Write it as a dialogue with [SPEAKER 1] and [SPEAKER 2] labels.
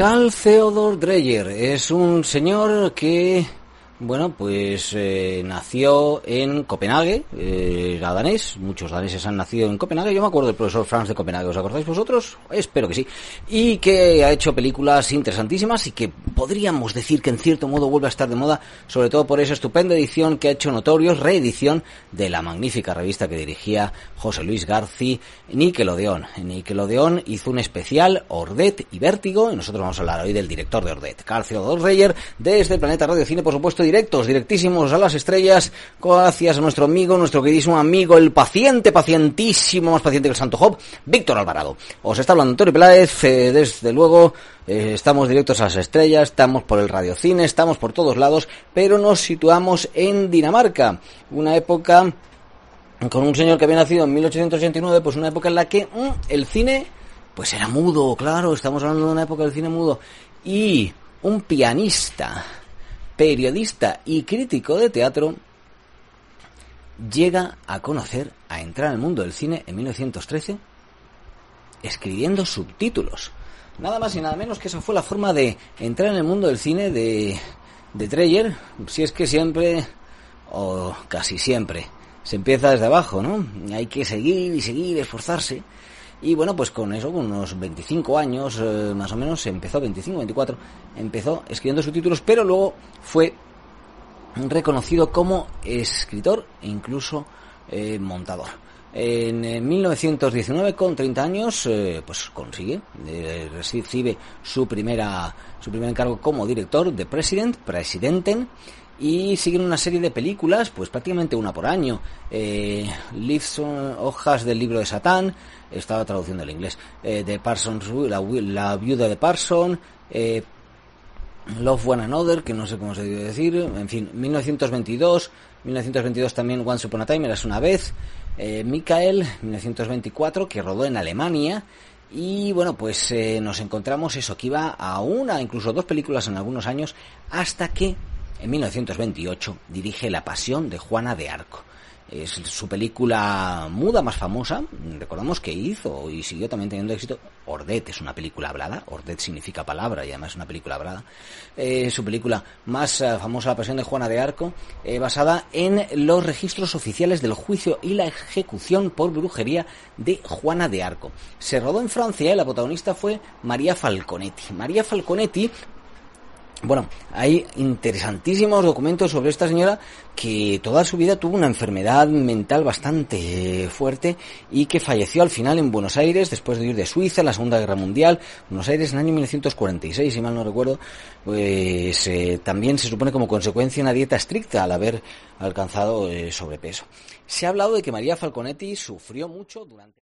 [SPEAKER 1] Carl Theodor Dreyer. Es un señor que, bueno, pues eh, nació en Copenhague, eh, era danés, muchos daneses han nacido en Copenhague, yo me acuerdo del profesor Franz de Copenhague, ¿os acordáis vosotros? Espero que sí. Y que ha hecho películas interesantísimas y que podríamos decir que en cierto modo vuelve a estar de moda, sobre todo por esa estupenda edición que ha hecho Notorios, reedición de la magnífica revista que dirigía José Luis Garci, Nickelodeon. Nickelodeon hizo un especial Ordet y Vértigo, y nosotros vamos a hablar hoy del director de Ordet, Carl Theodor Dreyer, desde el Planeta Radio Cine, por supuesto, directos, directísimos a las estrellas, gracias a nuestro amigo, nuestro queridísimo amigo, el paciente, pacientísimo, más paciente que el Santo Job, Víctor Alvarado. Os está hablando Antonio Peláez, eh, desde luego, eh, estamos directos a las estrellas, estamos por el radiocine, estamos por todos lados, pero nos situamos en Dinamarca, una época con un señor que había nacido en 1889, pues una época en la que mm, el cine pues era mudo, claro, estamos hablando de una época del cine mudo, y un pianista, periodista y crítico de teatro llega a conocer, a entrar al mundo del cine en 1913 escribiendo subtítulos. Nada más y nada menos que esa fue la forma de entrar en el mundo del cine de, de Dreyer, si es que siempre, o casi siempre, se empieza desde abajo, ¿no? Hay que seguir y seguir, esforzarse. Y bueno, pues con eso, con unos 25 años, eh, más o menos, empezó, 25, 24, empezó escribiendo subtítulos, pero luego fue reconocido como escritor e incluso eh, montador. En eh, 1919, con 30 años, eh, pues consigue, eh, recibe su primera, su primer encargo como director de President, Presidenten, y siguen una serie de películas, pues prácticamente una por año. Eh, hojas del libro de Satán, estaba traduciendo el inglés, eh, Parsons, la, la viuda de Parson, eh, Love One Another, que no sé cómo se debe decir, en fin, 1922, 1922 también Once Upon a Time, eras una vez, eh, Michael, 1924, que rodó en Alemania, y bueno, pues eh, nos encontramos eso, que iba a una, incluso dos películas en algunos años, hasta que en 1928 dirige La Pasión de Juana de Arco. Es su película muda más famosa, recordamos que hizo y siguió también teniendo éxito. Ordet es una película hablada, Ordet significa palabra y además es una película hablada. Eh, su película más eh, famosa, La Pasión de Juana de Arco, eh, basada en los registros oficiales del juicio y la ejecución por brujería de Juana de Arco. Se rodó en Francia y la protagonista fue María Falconetti. María Falconetti bueno, hay interesantísimos documentos sobre esta señora que toda su vida tuvo una enfermedad mental bastante fuerte y que falleció al final en Buenos Aires después de ir de Suiza en la Segunda Guerra Mundial. Buenos Aires en el año 1946, si mal no recuerdo, pues eh, también se supone como consecuencia una dieta estricta al haber alcanzado eh, sobrepeso. Se ha hablado de que María Falconetti sufrió mucho durante...